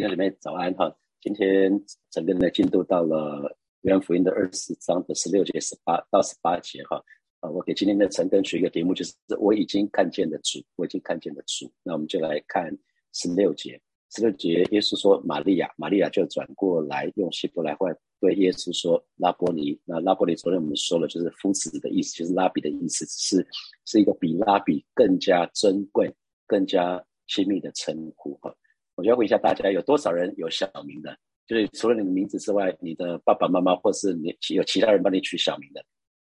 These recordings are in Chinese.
弟兄姐妹早安哈！今天整个的进度到了约翰福音的二十章的十六节十八到十八节哈啊！我给今天的晨更取一个题目，就是我已经看见的主，我已经看见的主。那我们就来看十六节。十六节，耶稣说：“玛利亚，玛利亚就转过来，用希伯来话对耶稣说：拉波尼。那拉波尼昨天我们说了，就是夫子的意思，就是拉比的意思，是是一个比拉比更加珍贵、更加亲密的称呼哈。”我就要问一下大家，有多少人有小名的？就是除了你的名字之外，你的爸爸妈妈或是你有其他人帮你取小名的？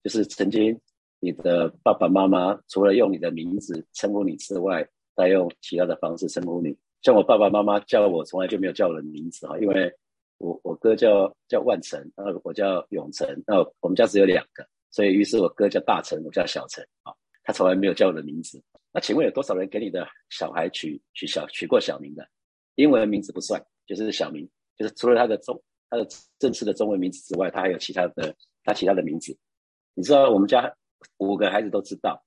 就是曾经你的爸爸妈妈除了用你的名字称呼你之外，再用其他的方式称呼你。像我爸爸妈妈叫我，从来就没有叫我的名字哈，因为我我哥叫叫万成，然后我叫永成，那我们家只有两个，所以于是我哥叫大成，我叫小成啊。他从来没有叫我的名字。那请问有多少人给你的小孩取取小取过小名的？英文名字不算，就是小名，就是除了他的中他的正式的中文名字之外，他还有其他的他其他的名字。你知道我们家五个孩子都知道，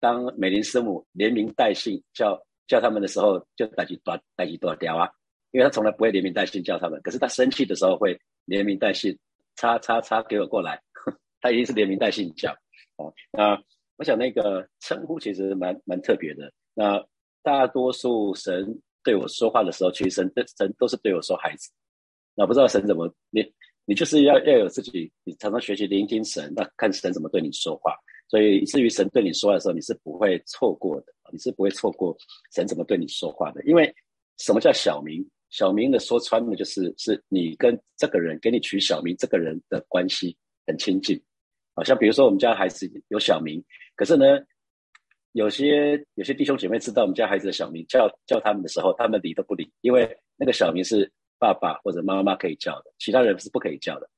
当美林师母连名带姓叫叫他们的时候，就带起多带起多条啊，因为他从来不会连名带姓叫他们，可是他生气的时候会连名带姓，叉叉叉给我过来，他一定是连名带姓叫。哦，那我想那个称呼其实蛮蛮特别的。那大多数神。对我说话的时候，其实神神都是对我说孩子。那不知道神怎么你你就是要要有自己，你常常学习聆听神，那看神怎么对你说话。所以以至于神对你说话的时候，你是不会错过的，你是不会错过神怎么对你说话的。因为什么叫小名？小名的说穿了就是是你跟这个人给你取小名，这个人的关系很亲近。好像比如说我们家孩子有小名，可是呢。有些有些弟兄姐妹知道我们家孩子的小名，叫叫他们的时候，他们理都不理，因为那个小名是爸爸或者妈妈可以叫的，其他人是不可以叫的。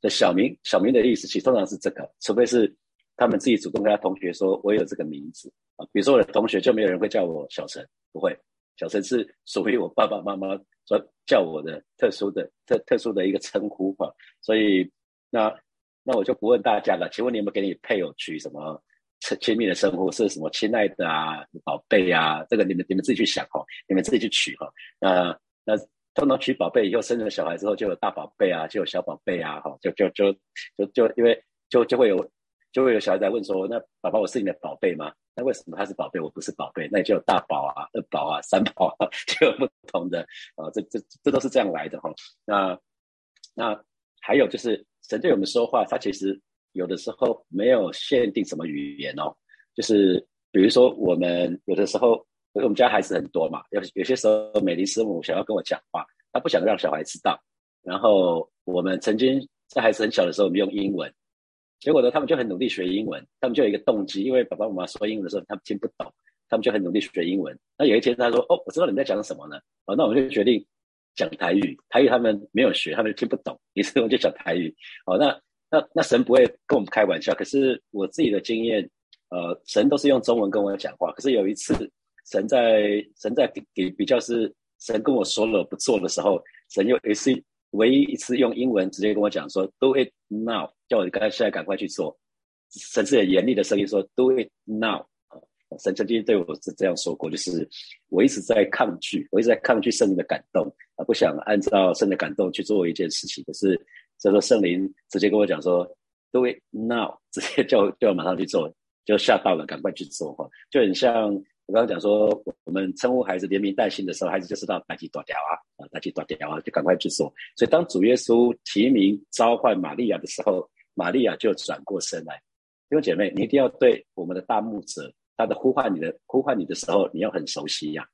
的小名，小名的意思其实通常是这个，除非是他们自己主动跟他同学说，我有这个名字啊。比如说我的同学就没有人会叫我小陈，不会，小陈是属于我爸爸妈妈说叫我的特殊的特特殊的一个称呼哈。所以那那我就不问大家了，请问你有没有给你配偶取什么？亲密的称呼是什么？亲爱的啊，宝贝啊，这个你们你们自己去想哈，你们自己去取哈。那那通常取宝贝以后生了小孩之后就有大宝贝啊，就有小宝贝啊，哈，就就就就就因为就就会有就会有小孩在问说，那宝宝我是你的宝贝吗？那为什么他是宝贝，我不是宝贝？那就有大宝啊、二宝啊、三宝啊，就有不同的啊，这这这都是这样来的哈。那那还有就是神对我们说话，他其实。有的时候没有限定什么语言哦，就是比如说我们有的时候，因为我们家孩子很多嘛，有有些时候美丽师母想要跟我讲话，她不想让小孩知道。然后我们曾经在孩子很小的时候，我们用英文，结果呢，他们就很努力学英文，他们就有一个动机，因为爸爸妈妈说英文的时候，他们听不懂，他们就很努力学英文。那有一天他说：“哦，我知道你在讲什么呢。”哦，那我们就决定讲台语。台语他们没有学，他们听不懂，于是我们就讲台语。哦，那。那那神不会跟我们开玩笑，可是我自己的经验，呃，神都是用中文跟我讲话。可是有一次，神在神在给比较是神跟我说了不做的时候，神又一次唯一一次用英文直接跟我讲说 “Do it now”，叫我刚现在赶快去做。神是很严厉的声音说 “Do it now”。神曾经对我是这样说过，就是我一直在抗拒，我一直在抗拒圣灵的感动啊，不想按照圣的感动去做一件事情，可是。所以说圣灵直接跟我讲说，Do it now，直接叫叫我马上去做，就吓到了，赶快去做哈，就很像我刚刚讲说，我们称呼孩子连名带姓的时候，孩子就知道大吉大掉啊，啊大吉大掉啊，就赶快去做。所以当主耶稣提名召唤玛利亚的时候，玛利亚就转过身来。弟兄姐妹，你一定要对我们的大牧者，他的呼唤你的呼唤你的时候，你要很熟悉呀。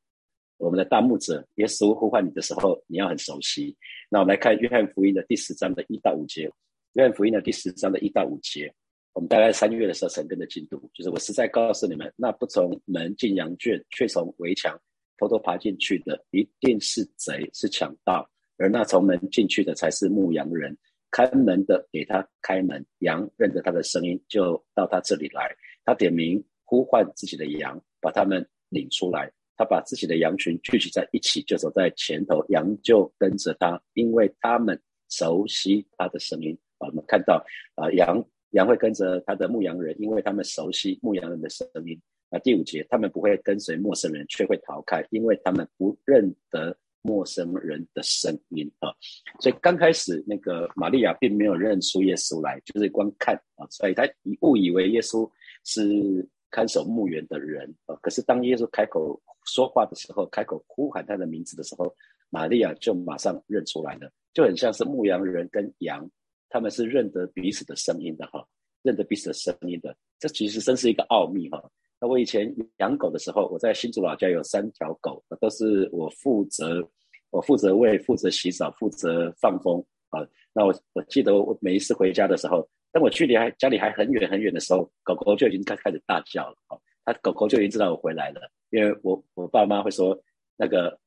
我们的大牧者耶稣呼唤你的时候，你要很熟悉。那我们来看约翰福音的第十章的一到五节。约翰福音的第十章的一到五节，我们大概三月的时候成根的进度，就是我实在告诉你们，那不从门进羊圈，却从围墙偷偷爬进去的，一定是贼，是强盗；而那从门进去的，才是牧羊人。开门的给他开门，羊认得他的声音，就到他这里来。他点名呼唤自己的羊，把他们领出来。他把自己的羊群聚集在一起，就走在前头，羊就跟着他，因为他们熟悉他的声音。啊，我们看到啊，羊羊会跟着他的牧羊人，因为他们熟悉牧羊人的声音。那第五节，他们不会跟随陌生人，却会逃开，因为他们不认得陌生人的声音啊。所以刚开始那个玛利亚并没有认出耶稣来，就是光看啊，所以他误以为耶稣是看守墓园的人啊。可是当耶稣开口说话的时候，开口呼喊他的名字的时候，玛利亚就马上认出来了，就很像是牧羊人跟羊，他们是认得彼此的声音的哈，认得彼此的声音的。这其实真是一个奥秘哈。那我以前养狗的时候，我在新竹老家有三条狗，都是我负责，我负责喂，负责洗澡，负责放风啊。那我我记得我每一次回家的时候，当我距离还家里还很远很远的时候，狗狗就已经开开始大叫了啊。它狗狗就已经知道我回来了，因为我我爸妈会说，那个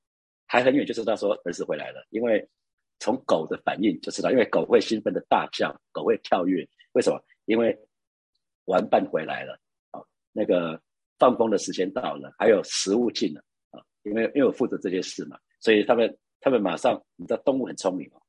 还很远就知道说儿子回来了，因为从狗的反应就知道，因为狗会兴奋的大叫，狗会跳跃，为什么？因为玩伴回来了啊。那个放风的时间到了，还有食物进了啊，因为因为我负责这件事嘛，所以他们他们马上，你知道动物很聪明哦，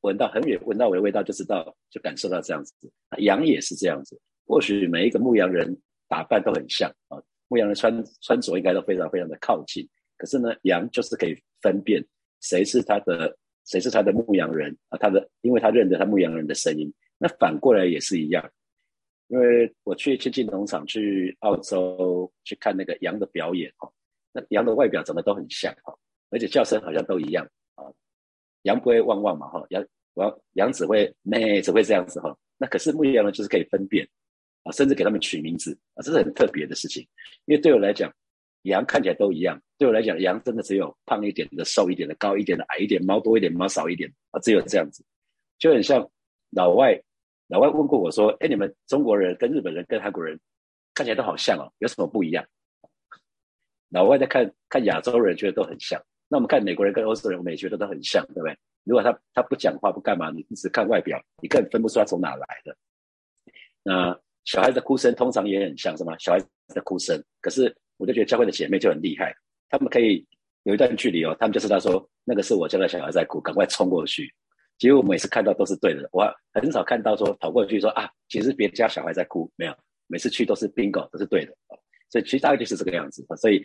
闻到很远闻到我的味道就知道，就感受到这样子。羊也是这样子，或许每一个牧羊人打扮都很像啊，牧羊人穿穿着应该都非常非常的靠近，可是呢，羊就是可以分辨谁是他的谁是他的牧羊人啊，他的因为他认得他牧羊人的声音，那反过来也是一样。因为我去亲近农场，去澳洲去看那个羊的表演哈，那羊的外表长得都很像哈，而且叫声好像都一样啊。羊不会汪汪嘛哈，羊羊羊只会咩，只会这样子哈。那可是牧羊人就是可以分辨啊，甚至给他们取名字啊，这是很特别的事情。因为对我来讲，羊看起来都一样。对我来讲，羊真的只有胖一点的、瘦一点的、高一点的、矮一点、毛多一点、毛少一点啊，只有这样子，就很像老外。老外问过我说：“哎，你们中国人跟日本人跟韩国人看起来都好像哦，有什么不一样？”老外在看看亚洲人，觉得都很像。那我们看美国人跟欧洲人，我们也觉得都很像，对不对？如果他他不讲话不干嘛，你只看外表，你根本分不出他从哪来的。那小孩的哭声通常也很像，什么？小孩子的哭声。可是我就觉得教会的姐妹就很厉害，他们可以有一段距离哦，他们就知道说那个是我家的小孩在哭，赶快冲过去。其实我每次看到都是对的，我很少看到说跑过去说啊，其实别家小孩在哭，没有，每次去都是 bingo，都是对的所以其实大概就是这个样子所以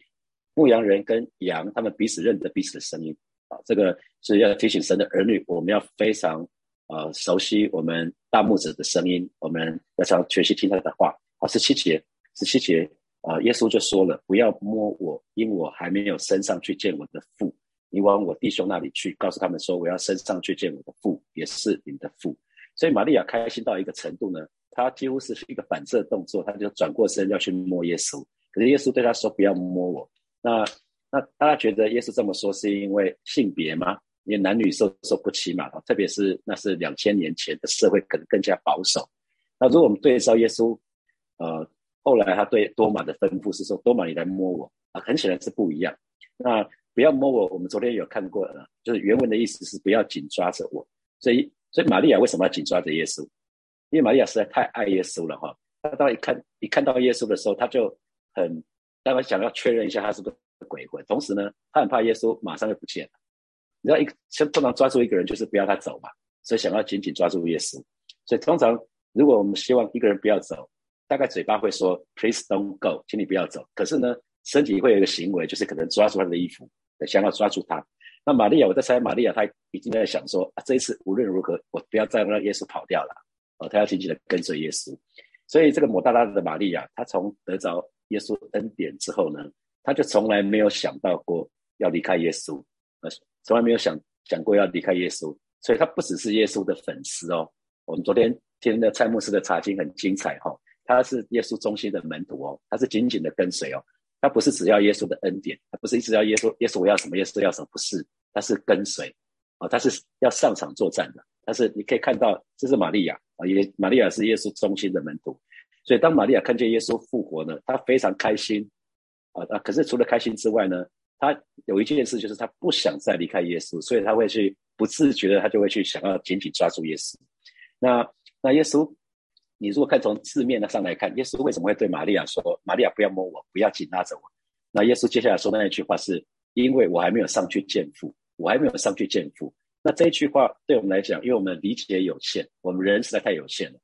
牧羊人跟羊，他们彼此认得彼此的声音啊，这个是要提醒神的儿女，我们要非常呃熟悉我们大拇指的声音，我们要常学习听他的话好。十七节，十七节啊，耶稣就说了，不要摸我，因我还没有升上去见我的父。你往我弟兄那里去，告诉他们说，我要升上去见我的父，也是你的父。所以玛利亚开心到一个程度呢，她几乎是一个反射动作，她就转过身要去摸耶稣。可是耶稣对她说：“不要摸我。”那那大家觉得耶稣这么说是因为性别吗？因为男女授受不亲嘛，特别是那是两千年前的社会，可能更加保守。那如果我们对照耶稣，呃，后来他对多玛的吩咐是说：“多玛，你来摸我。”啊，很显然是不一样。那不要摸我。我们昨天有看过了，就是原文的意思是不要紧抓着我。所以，所以玛利亚为什么要紧抓着耶稣？因为玛利亚实在太爱耶稣了哈。他当一看一看到耶稣的时候，他就很当然想要确认一下他是不是鬼魂。同时呢，他很怕耶稣马上就不见了。你知道，一先通常抓住一个人就是不要他走嘛，所以想要紧紧抓住耶稣。所以通常如果我们希望一个人不要走，大概嘴巴会说 “Please don't go”，请你不要走。可是呢，身体会有一个行为，就是可能抓住他的衣服。想要抓住他，那玛利亚，我在猜，玛利亚她已经在想说啊，这一次无论如何，我不要再让耶稣跑掉了，哦，她要紧紧的跟随耶稣。所以这个抹大拉的玛利亚，她从得着耶稣恩典之后呢，她就从来没有想到过要离开耶稣，呃，从来没有想想过要离开耶稣。所以他不只是耶稣的粉丝哦。我们昨天听的蔡牧师的查经很精彩哈，他是耶稣中心的门徒哦，他是紧紧的跟随哦。他不是只要耶稣的恩典，他不是一直要耶稣，耶稣我要什么，耶稣要什么，不是，他是跟随，啊，他是要上场作战的。但是你可以看到，这是玛利亚啊，耶玛利亚是耶稣中心的门徒，所以当玛利亚看见耶稣复活呢，他非常开心，啊啊，可是除了开心之外呢，他有一件事就是他不想再离开耶稣，所以他会去不自觉的，他就会去想要紧紧抓住耶稣。那那耶稣。你如果看从字面上来看，耶稣为什么会对玛利亚说：“玛利亚不要摸我，不要紧拉着我？”那耶稣接下来说的那一句话是：“因为我还没有上去见父，我还没有上去见父。”那这一句话对我们来讲，因为我们理解有限，我们人实在太有限了。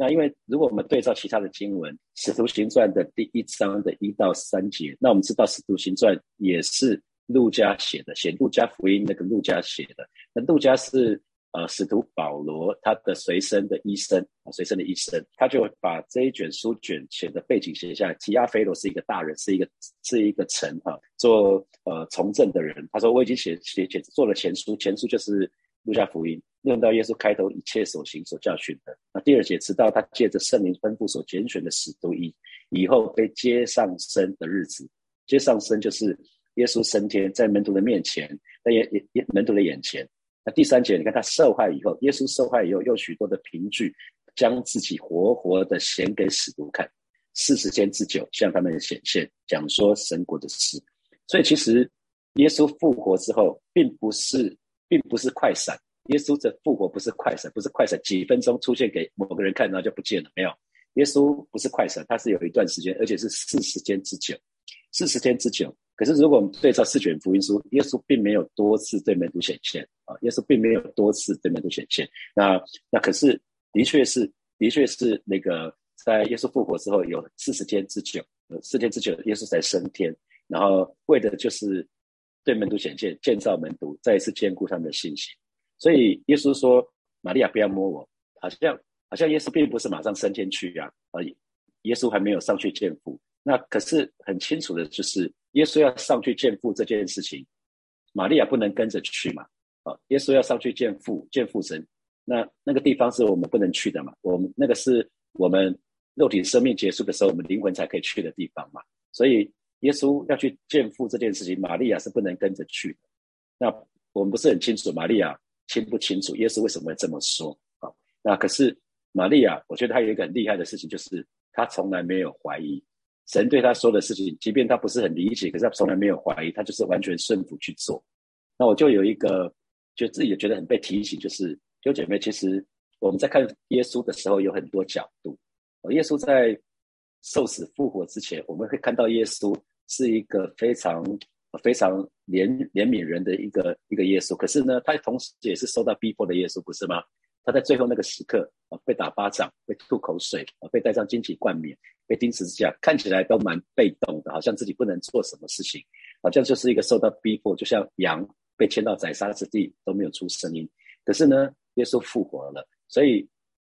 那因为如果我们对照其他的经文，《使徒行传》的第一章的一到三节，那我们知道《使徒行传》也是路加写的，写路加福音那个路加写的。那路加是呃使徒保罗他的随身的医生啊，随身的医生，他就把这一卷书卷写的背景写下来。提亚菲罗是一个大人，是一个是一个臣啊，做呃从政的人。他说我已经写写写做了前书，前书就是路加福音，论到耶稣开头一切所行所教训的。那第二节直到他借着圣灵吩咐所拣选的使徒以以后被接上身的日子，接上身就是耶稣升天在门徒的面前，在也也也门徒的眼前。那第三节，你看他受害以后，耶稣受害以后，有许多的凭据，将自己活活的显给使徒看，四十天之久向他们显现，讲说神国的事。所以其实耶稣复活之后，并不是并不是快闪，耶稣的复活不是快闪，不是快闪，几分钟出现给某个人看，然后就不见了，没有。耶稣不是快闪，他是有一段时间，而且是四十天之久，四十天之久。可是如果我们对照四卷福音书，耶稣并没有多次对门徒显现啊，耶稣并没有多次对门徒显现。那那可是的确是的确是那个在耶稣复活之后有四十天之久，四天之久，耶稣才升天，然后为的就是对门徒显现，建造门徒，再一次兼顾他们的信心。所以耶稣说：“玛利亚，不要摸我。”好像。好像耶稣并不是马上升天去啊，而耶稣还没有上去见父。那可是很清楚的，就是耶稣要上去见父这件事情，玛利亚不能跟着去嘛。啊，耶稣要上去见父，见父神，那那个地方是我们不能去的嘛。我们那个是我们肉体生命结束的时候，我们灵魂才可以去的地方嘛。所以耶稣要去见父这件事情，玛利亚是不能跟着去的。那我们不是很清楚，玛利亚清不清楚？耶稣为什么会这么说？啊，那可是。玛利亚，我觉得她有一个很厉害的事情，就是她从来没有怀疑神对她说的事情，即便她不是很理解，可是她从来没有怀疑，她就是完全顺服去做。那我就有一个，就自己也觉得很被提醒，就是弟兄姐妹，其实我们在看耶稣的时候有很多角度。耶稣在受死复活之前，我们会看到耶稣是一个非常非常怜怜悯人的一个一个耶稣，可是呢，他同时也是受到逼迫的耶稣，不是吗？他在最后那个时刻啊，被打巴掌，被吐口水啊，被戴上荆棘冠冕，被钉十字架，看起来都蛮被动的，好像自己不能做什么事情，好像就是一个受到逼迫，就像羊被牵到宰杀之地都没有出声音。可是呢，耶稣复活了，所以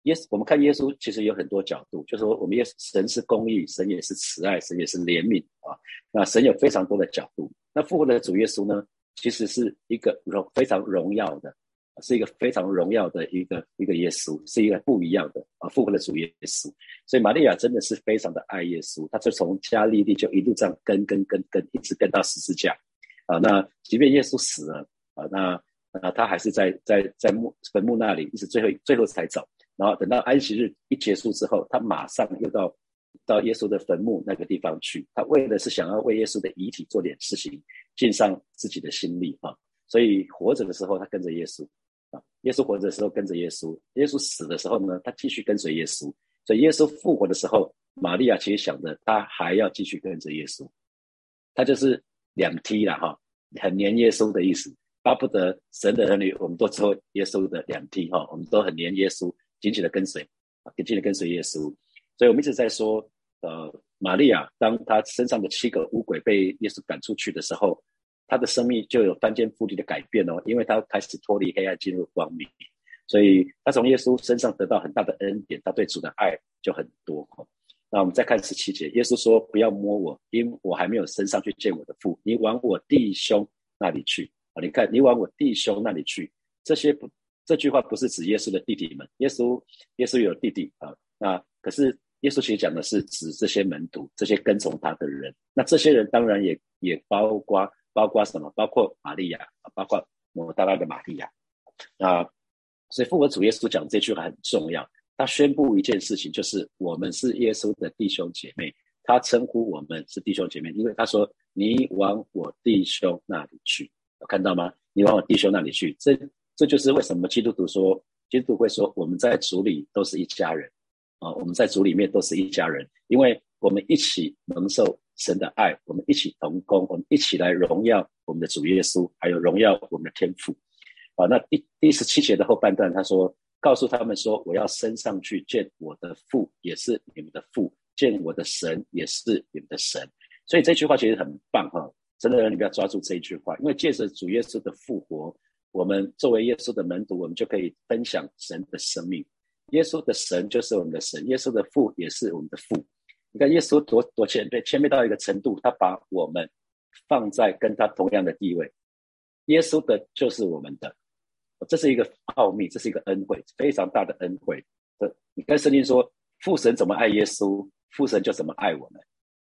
耶稣我们看耶稣其实有很多角度，就是说我们耶稣神是公义，神也是慈爱，神也是怜悯啊。那神有非常多的角度。那复活的主耶稣呢，其实是一个荣非常荣耀的。是一个非常荣耀的一个一个耶稣，是一个不一样的啊复活的主耶稣。所以玛利亚真的是非常的爱耶稣，她就从加利利就一路这样跟跟跟跟，一直跟到十字架啊。那即便耶稣死了啊，那啊他还是在在在墓坟墓那里，一直最后最后才走。然后等到安息日一结束之后，他马上又到到耶稣的坟墓那个地方去。他为的是想要为耶稣的遗体做点事情，尽上自己的心力啊。所以活着的时候，他跟着耶稣。啊耶稣活着的时候跟着耶稣，耶稣死的时候呢，他继续跟随耶稣。所以耶稣复活的时候，玛利亚其实想着他还要继续跟着耶稣，他就是两梯了哈，很黏耶稣的意思，巴不得神的儿女我们都做耶稣的两梯哈，我们都很黏耶稣，紧紧的跟随，紧紧的跟随耶稣。所以我们一直在说，呃，玛利亚当她身上的七个乌鬼被耶稣赶出去的时候。他的生命就有翻天覆地的改变哦，因为他开始脱离黑暗，进入光明，所以他从耶稣身上得到很大的恩典，他对主的爱就很多。那我们再看十七节，耶稣说：“不要摸我，因我还没有升上去见我的父。你往我弟兄那里去啊！你看，你往我弟兄那里去，这些不，这句话不是指耶稣的弟弟们。耶稣，耶稣有弟弟啊。那可是耶稣其实讲的是指这些门徒，这些跟从他的人。那这些人当然也也包括。包括什么？包括玛利亚啊，包括摩大拉的玛利亚啊。所以复活主耶稣讲这句话很重要。他宣布一件事情，就是我们是耶稣的弟兄姐妹。他称呼我们是弟兄姐妹，因为他说：“你往我弟兄那里去。”有看到吗？你往我弟兄那里去。这这就是为什么基督徒说，基督徒会说我们在主里都是一家人啊。我们在主里面都是一家人，因为我们一起蒙受。神的爱，我们一起同工，我们一起来荣耀我们的主耶稣，还有荣耀我们的天父。啊，那第第十七节的后半段，他说：“告诉他们说，我要升上去见我的父，也是你们的父；见我的神，也是你们的神。”所以这句话其实很棒哈。神的你不要抓住这一句话，因为借着主耶稣的复活，我们作为耶稣的门徒，我们就可以分享神的生命。耶稣的神就是我们的神，耶稣的父也是我们的父。你看耶稣多多谦卑，谦卑到一个程度，他把我们放在跟他同样的地位。耶稣的就是我们的，这是一个奥秘，这是一个恩惠，非常大的恩惠。这你跟圣经说，父神怎么爱耶稣，父神就怎么爱我们。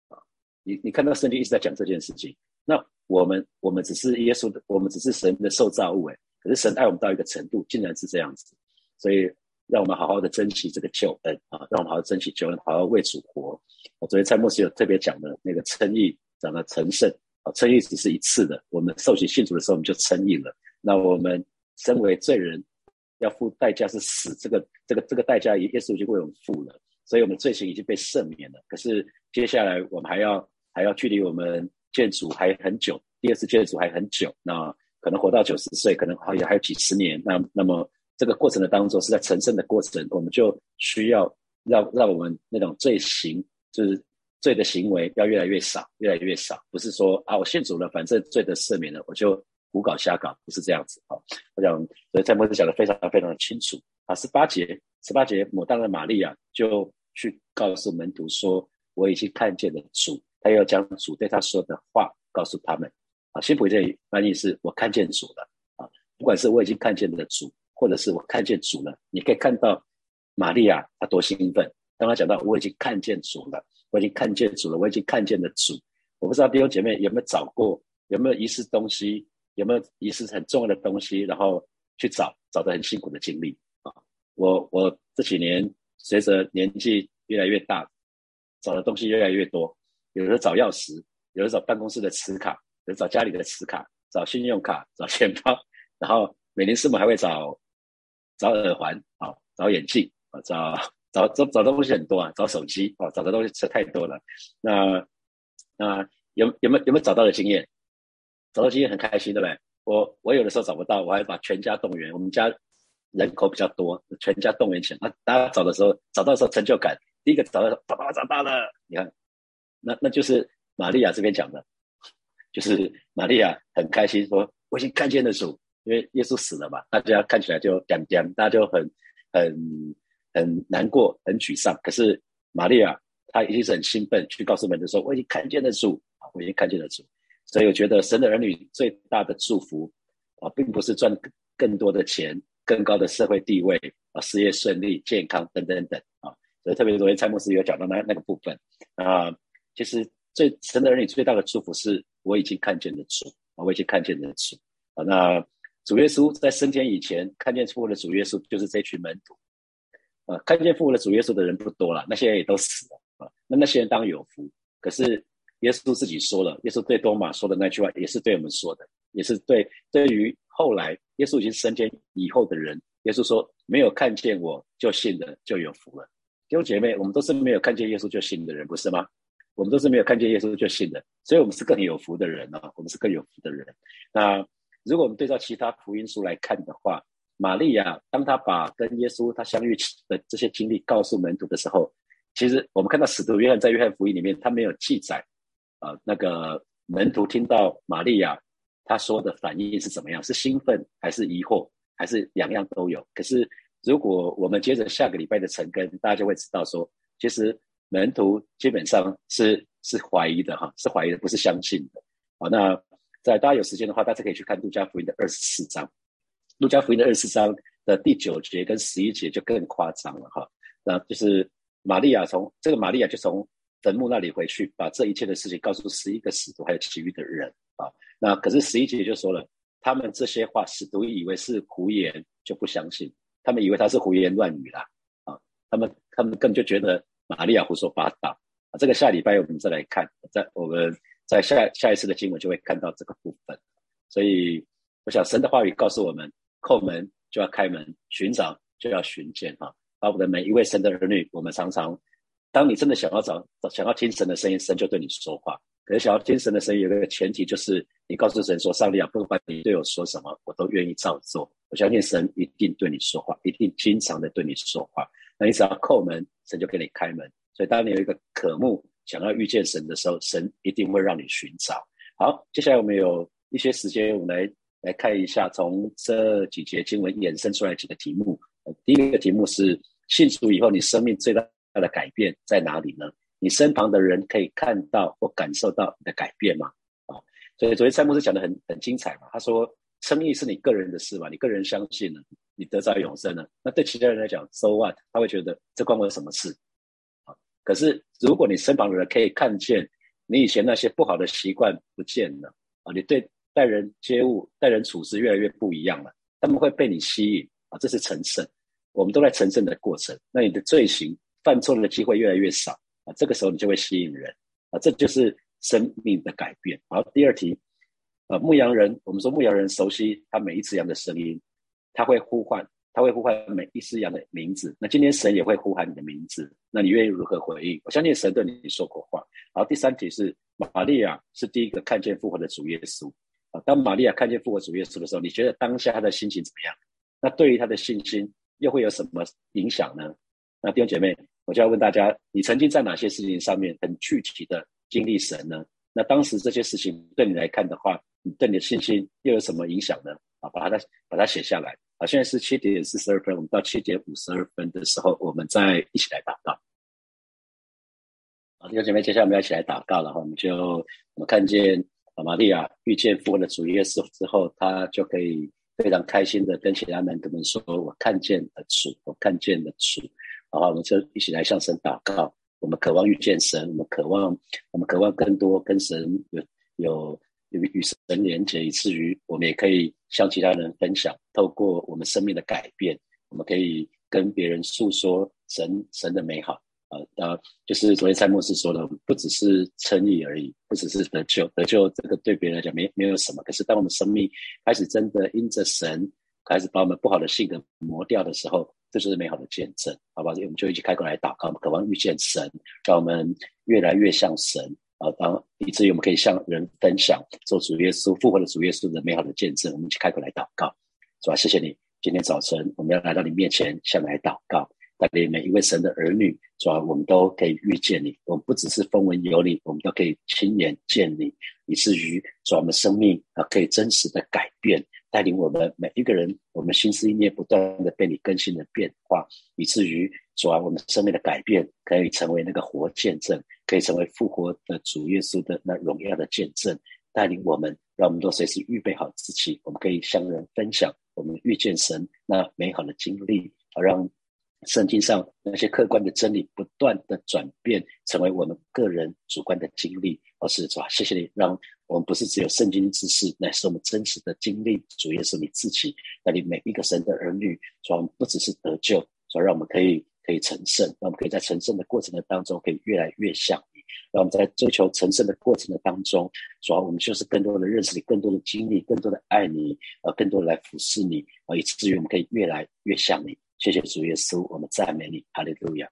啊，你你看到圣经一直在讲这件事情。那我们我们只是耶稣的，我们只是神的受造物，哎，可是神爱我们到一个程度，竟然是这样子。所以让我们好好的珍惜这个救恩啊，让我们好好珍惜救恩，好好为主活。我昨天蔡牧师有特别讲的那个称义，讲的成圣啊，称义只是一次的，我们受洗信主的时候我们就称义了。那我们身为罪人。要付代价是死，这个这个这个代价，耶稣已经为我们付了，所以我们罪行已经被赦免了。可是接下来我们还要还要距离我们见主还很久，第二次见主还很久，那可能活到九十岁，可能还有还有几十年。那那么这个过程的当中是在成圣的过程，我们就需要让让我们那种罪行，就是罪的行为要越来越少，越来越少。不是说啊，我信主了，反正罪的赦免了，我就。胡搞瞎搞不是这样子啊！我想，所以蔡摩斯讲的非常非常的清楚啊。十八节，十八节，牡丹的玛利亚就去告诉门徒说：“我已经看见了主。”他要将主对他说的话告诉他们啊。新普这翻译是：“我看见主了啊！”不管是我已经看见了主，或者是我看见主了，你可以看到玛利亚她多兴奋。当他讲到我已经看见主了，我已经看见主了，我已经看见了主。我不知道弟兄姐妹有没有找过，有没有遗失东西？有没有遗失很重要的东西，然后去找，找的很辛苦的经历啊？我我这几年随着年纪越来越大，找的东西越来越多，有的找钥匙，有的找办公室的磁卡，有的找家里的磁卡，找信用卡，找钱包，然后每年师母还会找找耳环啊，找眼镜啊，找找找找东西很多啊，找手机啊，找的东西实在太多了。那那有有没有有没有找到的经验？找到经验很开心，对不对？我我有的时候找不到，我还把全家动员。我们家人口比较多，全家动员起来。大家找的时候，找到的时候成就感。第一个找到，爸爸找到了，你看，那那就是玛利亚这边讲的，就是玛利亚很开心，说我已经看见了主，因为耶稣死了嘛，大家看起来就点点，大家就很很很难过，很沮丧。可是玛利亚她一定是很兴奋，去告诉门徒说，我已经看见了主啊，我已经看见了主。所以我觉得神的儿女最大的祝福啊，并不是赚更多的钱、更高的社会地位啊、事业顺利、健康等等等啊。所以特别昨天蔡牧师有讲到那那个部分啊，其实最神的儿女最大的祝福是，我已经看见了主啊，我已经看见了主啊。那主耶稣在升天以前看见复活的主耶稣，就是这群门徒啊，看见复活的主耶稣的人不多了，那些人也都死了啊。那那些人当有福，可是。耶稣自己说了，耶稣对多马说的那句话，也是对我们说的，也是对对于后来耶稣已经升天以后的人，耶稣说：“没有看见我就信的就有福了。”弟兄姐妹，我们都是没有看见耶稣就信的人，不是吗？我们都是没有看见耶稣就信的，所以我们是更有福的人啊！我们是更有福的人。那如果我们对照其他福音书来看的话，玛利亚当他把跟耶稣他相遇的这些经历告诉门徒的时候，其实我们看到使徒约翰在约翰福音里面，他没有记载。啊，那个门徒听到玛利亚他说的反应是怎么样？是兴奋还是疑惑，还是两样都有？可是如果我们接着下个礼拜的晨更，大家就会知道说，其实门徒基本上是是怀疑的哈，是怀疑的，不是相信的。好，那在大家有时间的话，大家可以去看路加福音的二十四章，路加福音的二十四章的第九节跟十一节就更夸张了哈。那就是玛利亚从这个玛利亚就从。坟墓那里回去，把这一切的事情告诉十一个使徒，还有其余的人啊。那可是十一节就说了，他们这些话使徒以为是胡言，就不相信。他们以为他是胡言乱语啦啊。他们他们根本就觉得玛利亚胡说八道啊。这个下礼拜我们再来看，在我们在下下一次的经文就会看到这个部分。所以我想神的话语告诉我们：叩门就要开门，寻找就要寻见啊。把我们每一位神的儿女，我们常常。当你真的想要找、想要听神的声音，神就对你说话。可是想要听神的声音，有一个前提，就是你告诉神说：“上帝啊，不管你对我说什么，我都愿意照做。”我相信神一定对你说话，一定经常的对你说话。那你只要叩门，神就给你开门。所以，当你有一个渴慕想要遇见神的时候，神一定会让你寻找。好，接下来我们有一些时间，我们来来看一下从这几节经文衍生出来几个题目。第一个题目是：信主以后，你生命最大的改变在哪里呢？你身旁的人可以看到或感受到你的改变吗？啊，所以昨天蔡牧师讲的很很精彩嘛。他说，生意是你个人的事嘛，你个人相信了，你得着永生了。那对其他人来讲，so what？他会觉得这关我什么事？可是如果你身旁的人可以看见。你以前那些不好的习惯不见了啊！你对待人接物、待人处事越来越不一样了，他们会被你吸引啊！这是成圣，我们都在成圣的过程。那你的罪行犯错的机会越来越少啊！这个时候你就会吸引人啊！这就是生命的改变。好，第二题，呃，牧羊人，我们说牧羊人熟悉他每一只羊的声音，他会呼唤。他会呼唤每一只羊的名字。那今天神也会呼喊你的名字。那你愿意如何回应？我相信神对你说过话。然后第三题是玛利亚是第一个看见复活的主耶稣啊。当玛利亚看见复活主耶稣的时候，你觉得当下他的心情怎么样？那对于他的信心又会有什么影响呢？那弟兄姐妹，我就要问大家：你曾经在哪些事情上面很具体的经历神呢？那当时这些事情对你来看的话，你对你的信心又有什么影响呢？啊，把它把它写下来。好，现在是七点四十二分，我们到七点五十二分的时候，我们再一起来祷告。好，弟兄姐妹，接下来我们要一起来祷告了哈。我们就我们看见玛利亚遇见复活的主耶稣之后，他就可以非常开心的跟其他门徒们说：“我看见了主，我看见了主。”然后我们就一起来向神祷告。我们渴望遇见神，我们渴望，我们渴望更多跟神有有。与与神连接，以至于我们也可以向其他人分享。透过我们生命的改变，我们可以跟别人诉说神神的美好。啊啊，就是昨天蔡牧师说的，不只是称义而已，不只是得救。得救这个对别人来讲没没有什么。可是当我们生命开始真的因着神开始把我们不好的性格磨掉的时候，这就是美好的见证，好吧？我们就一起开口来祷告，渴望遇见神，让我们越来越像神。啊，当以至于我们可以向人分享做主耶稣复活的主耶稣的美好的见证，我们一起开口来祷告，是吧？谢谢你，今天早晨我们要来到你面前，向你来祷告，带领每一位神的儿女，是吧？我们都可以遇见你，我们不只是风闻有你，我们都可以亲眼见你，以至于说我们生命啊可以真实的改变，带领我们每一个人，我们心思意念不断的被你更新的变化，以至于说我们生命的改变可以成为那个活见证。可以成为复活的主耶稣的那荣耀的见证，带领我们，让我们都随时预备好自己，我们可以向人分享我们遇见神那美好的经历，而让圣经上那些客观的真理不断的转变，成为我们个人主观的经历。而是主啊，谢谢你，让我们不是只有圣经知识，乃是我们真实的经历。主耶稣你自己那你每一个神的儿女，主不只是得救，主让我们可以。可以成圣，让我们可以在成圣的过程的当中，可以越来越像你。让我们在追求成圣的过程的当中，主要我们就是更多的认识你，更多的经历，更多的爱你，呃，更多的来服侍你，啊，以至于我们可以越来越像你。谢谢主耶稣，我们赞美你，哈利路亚。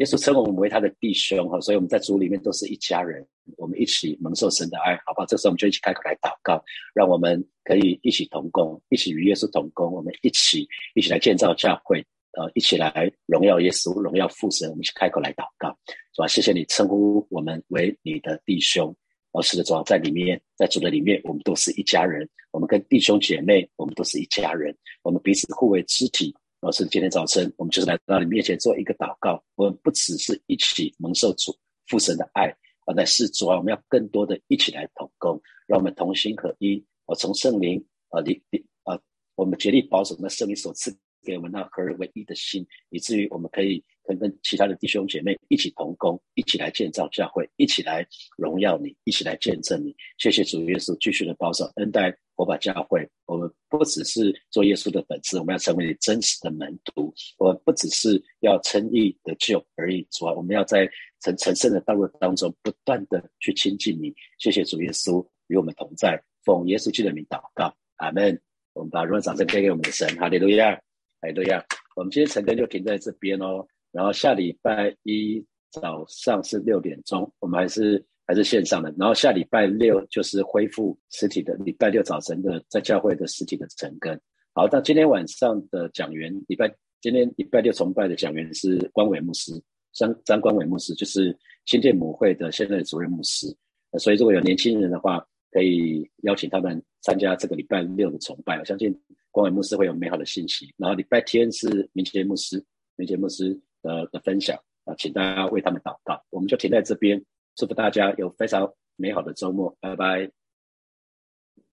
耶稣称我们为他的弟兄，哈，所以我们在主里面都是一家人，我们一起蒙受神的爱，好不好？这时候我们就一起开口来祷告，让我们可以一起同工，一起与耶稣同工，我们一起一起来建造教会。呃，一起来荣耀耶稣，荣耀父神。我们一起开口来祷告，是吧？谢谢你称呼我们为你的弟兄，而是的主要在里面，在主的里面，我们都是一家人。我们跟弟兄姐妹，我们都是一家人。我们彼此互为肢体。而是今天早晨，我们就是来到你面前做一个祷告。我们不只是一起蒙受主父神的爱，而乃是主啊，我们要更多的一起来同工，让我们同心合一。我从圣灵啊，你你啊，我们竭力保守那圣灵所赐。给我们那合而为一的心，以至于我们可以跟跟其他的弟兄姐妹一起同工，一起来建造教会，一起来荣耀你，一起来见证你。谢谢主耶稣继续的保守恩待我把教会。我们不只是做耶稣的本质，我们要成为你真实的门徒。我们不只是要称义得救而已，主啊，我们要在成成圣的道路当中不断的去亲近你。谢谢主耶稣与我们同在，奉耶稣基督的名祷告，阿门。我们把荣耀掌声给给我们的神，哈利路亚。哎，对呀，我们今天晨更就停在这边哦。然后下礼拜一早上是六点钟，我们还是还是线上的。然后下礼拜六就是恢复实体的，礼拜六早晨的在教会的实体的成根。好，那今天晚上的讲员，礼拜今天礼拜六崇拜的讲员是关伟牧师，张张关伟牧师就是新建母会的现任主任牧师。所以如果有年轻人的话，可以邀请他们参加这个礼拜六的崇拜。我相信光伟牧师会有美好的信息。然后礼拜天是明杰牧师，明杰牧师的的分享啊，请大家为他们祷告。我们就停在这边，祝福大家有非常美好的周末拜拜。